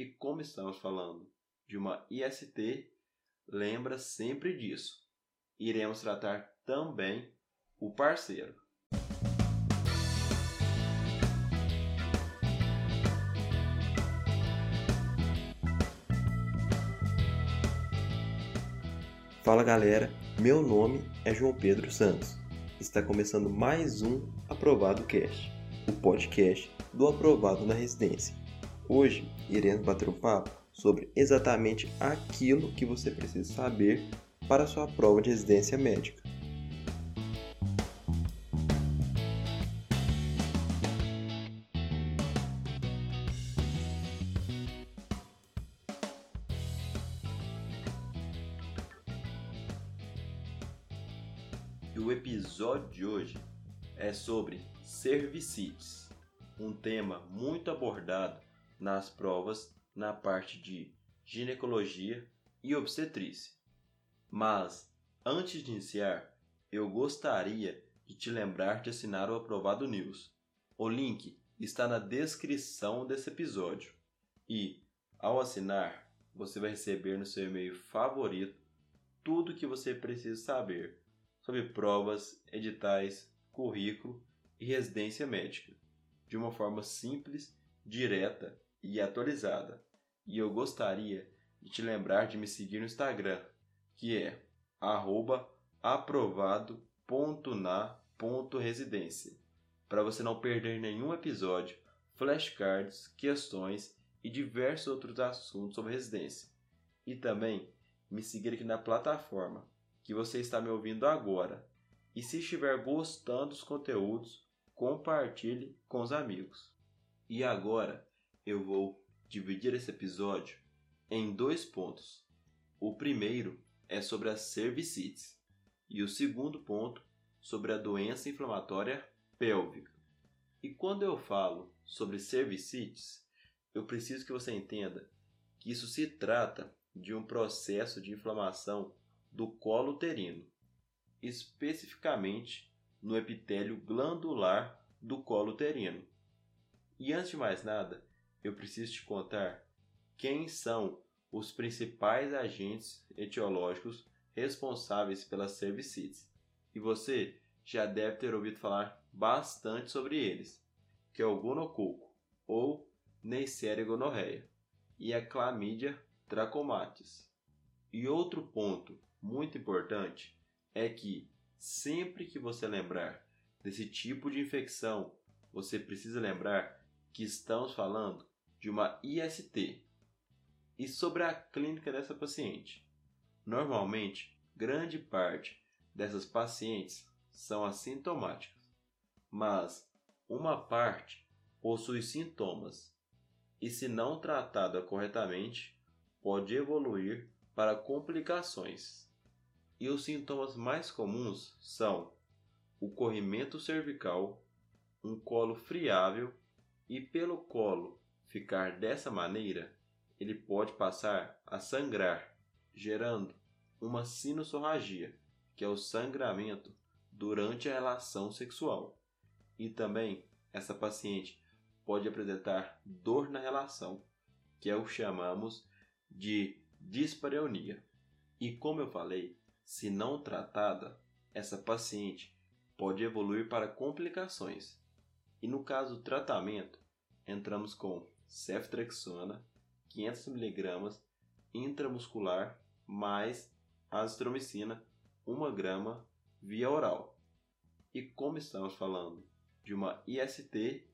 E como estamos falando de uma IST, lembra sempre disso. Iremos tratar também o parceiro. Fala galera, meu nome é João Pedro Santos. Está começando mais um Aprovado Cast, o podcast do Aprovado na Residência. Hoje iremos bater um papo sobre exatamente aquilo que você precisa saber para sua prova de residência médica. E o episódio de hoje é sobre servicites, um tema muito abordado nas provas na parte de ginecologia e obstetrícia. Mas, antes de iniciar, eu gostaria de te lembrar de assinar o Aprovado News. O link está na descrição desse episódio. E, ao assinar, você vai receber no seu e-mail favorito tudo o que você precisa saber sobre provas, editais, currículo e residência médica, de uma forma simples, direta e atualizada. E eu gostaria de te lembrar de me seguir no Instagram, que é aprovado.na.residência, para você não perder nenhum episódio, flashcards, questões e diversos outros assuntos sobre residência. E também me seguir aqui na plataforma que você está me ouvindo agora. E se estiver gostando dos conteúdos, compartilhe com os amigos. E agora eu vou dividir esse episódio em dois pontos. O primeiro é sobre as cervicites e o segundo ponto sobre a doença inflamatória pélvica. E quando eu falo sobre cervicites, eu preciso que você entenda que isso se trata de um processo de inflamação do colo uterino, especificamente no epitélio glandular do colo uterino. E antes de mais nada, eu preciso te contar quem são os principais agentes etiológicos responsáveis pelas cervicites. E você já deve ter ouvido falar bastante sobre eles, que é o gonococo ou Neisseria gonorreia e a Chlamydia trachomatis. E outro ponto muito importante é que sempre que você lembrar desse tipo de infecção, você precisa lembrar que estamos falando de uma IST. E sobre a clínica dessa paciente. Normalmente, grande parte dessas pacientes são assintomáticas, mas uma parte possui sintomas e, se não tratada corretamente, pode evoluir para complicações e os sintomas mais comuns são o corrimento cervical, um colo friável e pelo colo ficar dessa maneira, ele pode passar a sangrar, gerando uma sinusorragia, que é o sangramento durante a relação sexual. E também essa paciente pode apresentar dor na relação, que é o que chamamos de dispareunia. E como eu falei, se não tratada, essa paciente pode evoluir para complicações. E no caso do tratamento, entramos com ceftriaxona 500mg intramuscular mais azitromicina 1 grama via oral. E como estamos falando de uma IST,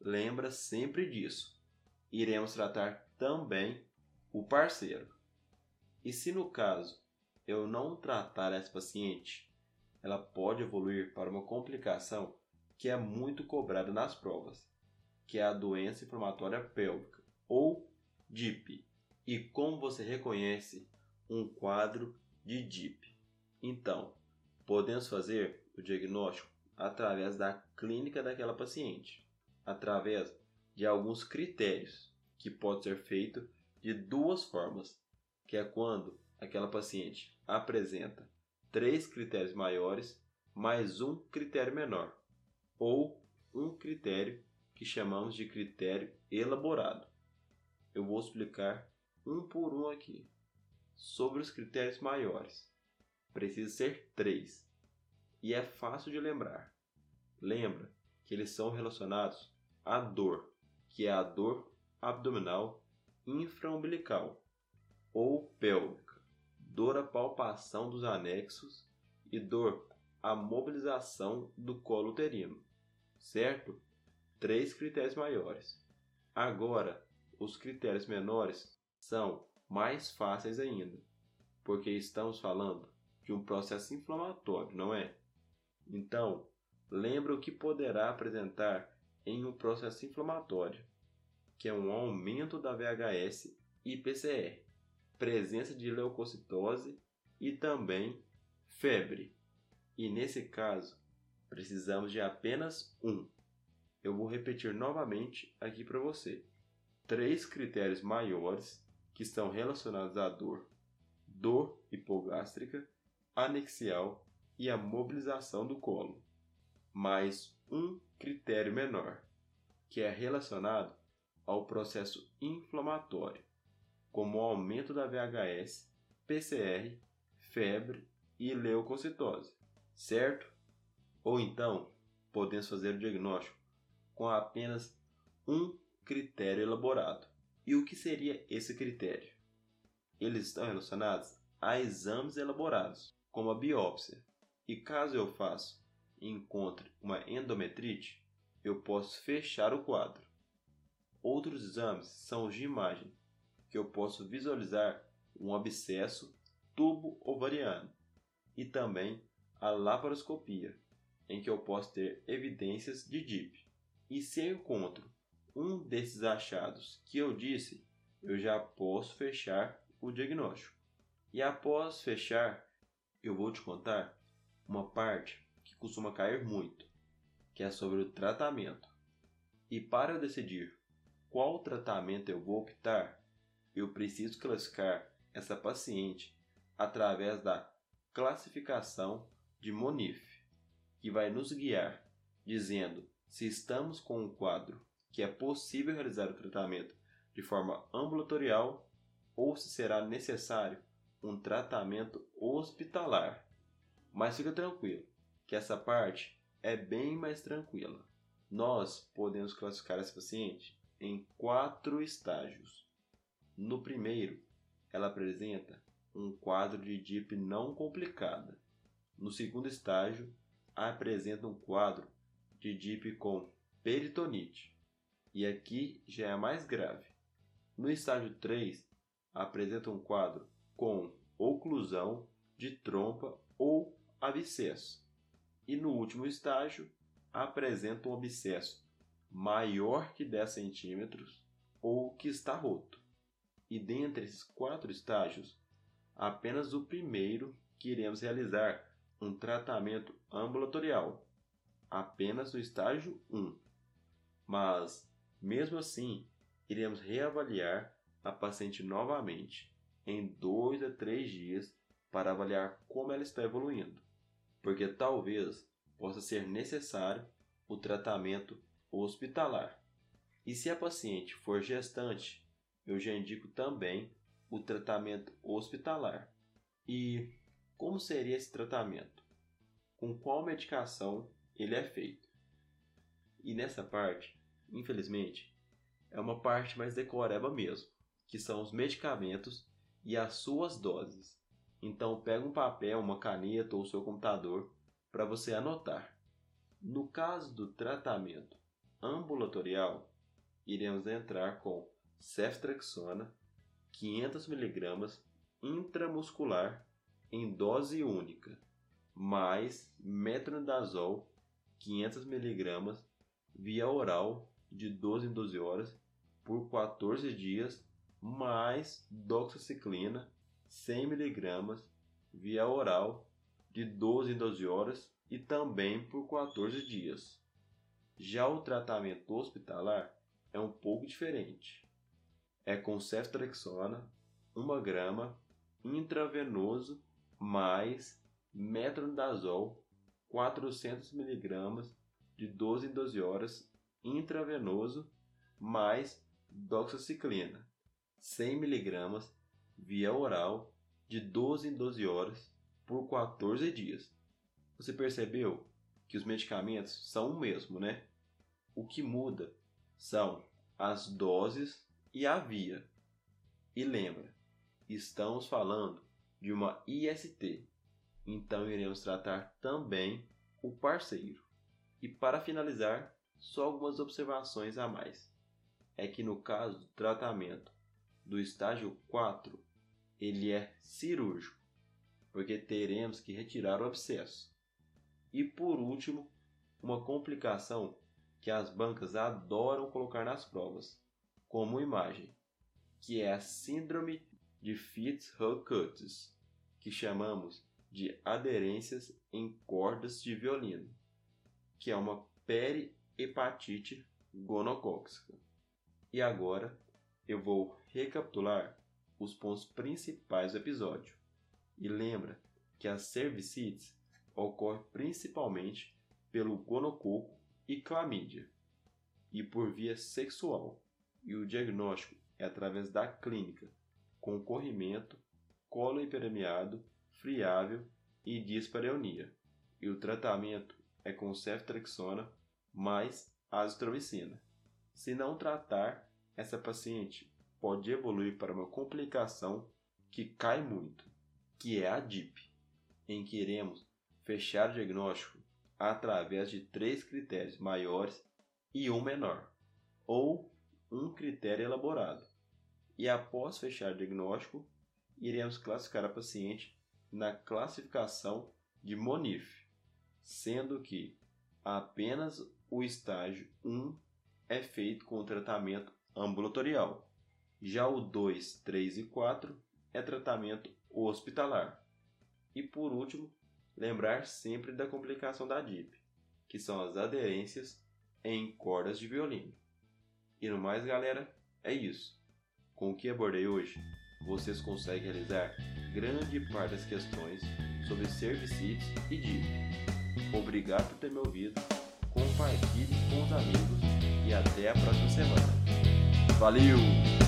lembra sempre disso. Iremos tratar também o parceiro. E se no caso eu não tratar essa paciente, ela pode evoluir para uma complicação que é muito cobrada nas provas, que é a doença inflamatória pélvica, ou DIP. E como você reconhece um quadro de DIP? Então, podemos fazer o diagnóstico através da clínica daquela paciente, através de alguns critérios que pode ser feito de duas formas, que é quando aquela paciente apresenta três critérios maiores mais um critério menor, ou um critério que chamamos de critério elaborado. eu vou explicar um por um aqui. Sobre os critérios maiores, precisa ser três e é fácil de lembrar. Lembra que eles são relacionados à dor, que é a dor abdominal infraumbilical ou pélvica, dor à palpação dos anexos e dor à mobilização do colo uterino, certo? Três critérios maiores. Agora, os critérios menores são mais fáceis ainda, porque estamos falando de um processo inflamatório, não é? Então, lembra o que poderá apresentar em um processo inflamatório, que é um aumento da VHS e PCR, presença de leucocitose e também febre. E nesse caso, precisamos de apenas um. Eu vou repetir novamente aqui para você. Três critérios maiores que estão relacionados à dor: dor hipogástrica, anexial e a mobilização do colo, mais um critério menor, que é relacionado ao processo inflamatório, como o aumento da VHS, PCR, febre e leucocitose, certo? Ou então, podemos fazer o diagnóstico com apenas um critério elaborado. E o que seria esse critério? Eles estão relacionados a exames elaborados, como a biópsia, e caso eu faça e encontre uma endometrite, eu posso fechar o quadro. Outros exames são os de imagem, que eu posso visualizar um abscesso tubo ovariano, e também a laparoscopia, em que eu posso ter evidências de DIP. E se eu encontro um desses achados que eu disse, eu já posso fechar o diagnóstico. E após fechar, eu vou te contar uma parte que costuma cair muito, que é sobre o tratamento. E para eu decidir qual tratamento eu vou optar, eu preciso classificar essa paciente através da classificação de Monif, que vai nos guiar dizendo se estamos com um quadro que é possível realizar o tratamento de forma ambulatorial ou se será necessário um tratamento hospitalar. Mas fica tranquilo, que essa parte é bem mais tranquila. Nós podemos classificar essa paciente em quatro estágios. No primeiro, ela apresenta um quadro de DIP não complicada. No segundo estágio, apresenta um quadro de DIP com peritonite. E aqui já é mais grave. No estágio 3, apresenta um quadro com oclusão de trompa ou abscesso. E no último estágio, apresenta um abscesso maior que 10 centímetros ou que está roto. E dentre esses quatro estágios, apenas o primeiro que iremos realizar um tratamento ambulatorial, apenas no estágio 1. Mas, mesmo assim, iremos reavaliar a paciente novamente em 2 a 3 dias para avaliar como ela está evoluindo porque talvez possa ser necessário o tratamento hospitalar. E se a paciente for gestante, eu já indico também o tratamento hospitalar. E como seria esse tratamento? Com qual medicação ele é feito? E nessa parte, infelizmente, é uma parte mais decoreba mesmo, que são os medicamentos e as suas doses. Então pega um papel, uma caneta ou seu computador para você anotar. No caso do tratamento ambulatorial, iremos entrar com ceftriaxona 500 mg intramuscular em dose única, mais metronidazol 500 mg via oral de 12 em 12 horas por 14 dias, mais doxiciclina 100 mg via oral de 12 em 12 horas e também por 14 dias. Já o tratamento hospitalar é um pouco diferente. É com ceftriaxona 1 grama intravenoso mais metronidazol 400 mg de 12 em 12 horas intravenoso mais doxiciclina 100mg via oral de 12 em 12 horas por 14 dias. Você percebeu que os medicamentos são o mesmo, né? O que muda são as doses e a via. E lembra, estamos falando de uma IST, então iremos tratar também o parceiro. E para finalizar, só algumas observações a mais. É que no caso do tratamento do estágio 4, ele é cirúrgico, porque teremos que retirar o abscesso. E por último, uma complicação que as bancas adoram colocar nas provas, como imagem, que é a síndrome de Fitz-Hugh-Curtis, que chamamos de aderências em cordas de violino, que é uma perihepatite gonocóxica. E agora eu vou recapitular os pontos principais do episódio. E lembra que a cervicites ocorre principalmente pelo gonococo e clamídia, e por via sexual, e o diagnóstico é através da clínica, com corrimento, colo hiperemiado, friável e dispareunia, e o tratamento é com ceftriaxona mais azitromicina. Se não tratar, essa paciente pode evoluir para uma complicação que cai muito, que é a DIP, em que iremos fechar o diagnóstico através de três critérios maiores e um menor, ou um critério elaborado. E após fechar o diagnóstico, iremos classificar a paciente na classificação de MONIF, sendo que apenas o estágio 1 é feito com tratamento ambulatorial. Já o 2, 3 e 4 é tratamento hospitalar. E por último, lembrar sempre da complicação da DIP, que são as aderências em cordas de violino. E no mais, galera, é isso. Com o que abordei hoje, vocês conseguem realizar grande parte das questões sobre servicites e DIP. Obrigado por ter me ouvido, compartilhe com os amigos e até a próxima semana. Valeu!